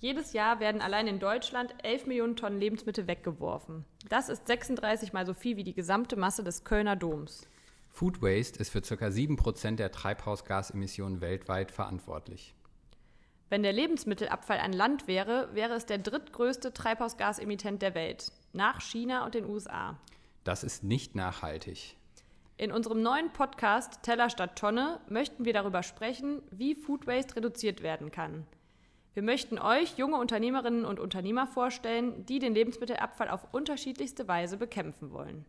Jedes Jahr werden allein in Deutschland 11 Millionen Tonnen Lebensmittel weggeworfen. Das ist 36 mal so viel wie die gesamte Masse des Kölner Doms. Food Waste ist für ca. 7% der Treibhausgasemissionen weltweit verantwortlich. Wenn der Lebensmittelabfall ein Land wäre, wäre es der drittgrößte Treibhausgasemittent der Welt, nach China und den USA. Das ist nicht nachhaltig. In unserem neuen Podcast Teller statt Tonne möchten wir darüber sprechen, wie Food Waste reduziert werden kann. Wir möchten euch junge Unternehmerinnen und Unternehmer vorstellen, die den Lebensmittelabfall auf unterschiedlichste Weise bekämpfen wollen.